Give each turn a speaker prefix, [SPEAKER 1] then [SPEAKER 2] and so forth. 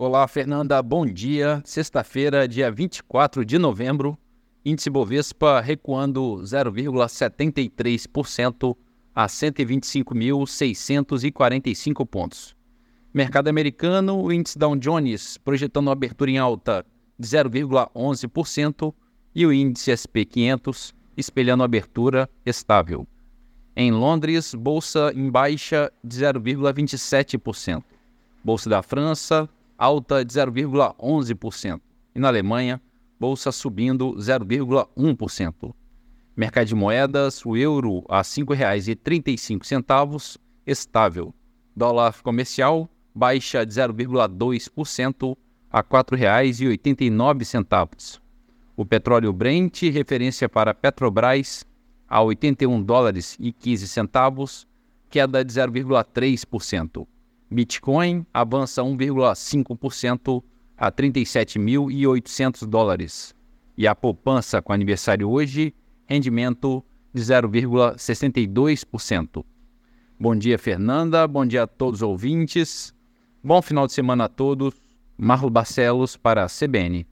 [SPEAKER 1] Olá, Fernanda, bom dia. Sexta-feira, dia 24 de novembro, índice Bovespa recuando 0,73% a 125.645 pontos. Mercado americano, o índice Dow Jones projetando uma abertura em alta de 0,11% e o índice SP 500 espelhando abertura estável. Em Londres, bolsa em baixa de 0,27%. Bolsa da França, alta de 0,11%. E na Alemanha, bolsa subindo 0,1%. Mercado de moedas, o euro a R$ 5,35, estável. Dólar comercial, baixa de 0,2% a R$ 4,89. O petróleo Brent, referência para Petrobras, a 81 dólares e 15 centavos, queda de 0,3%. Bitcoin avança 1,5% a 37.800 dólares. E a poupança com aniversário hoje, rendimento de 0,62%. Bom dia, Fernanda. Bom dia a todos os ouvintes. Bom final de semana a todos. Marlo Barcelos para a CBN.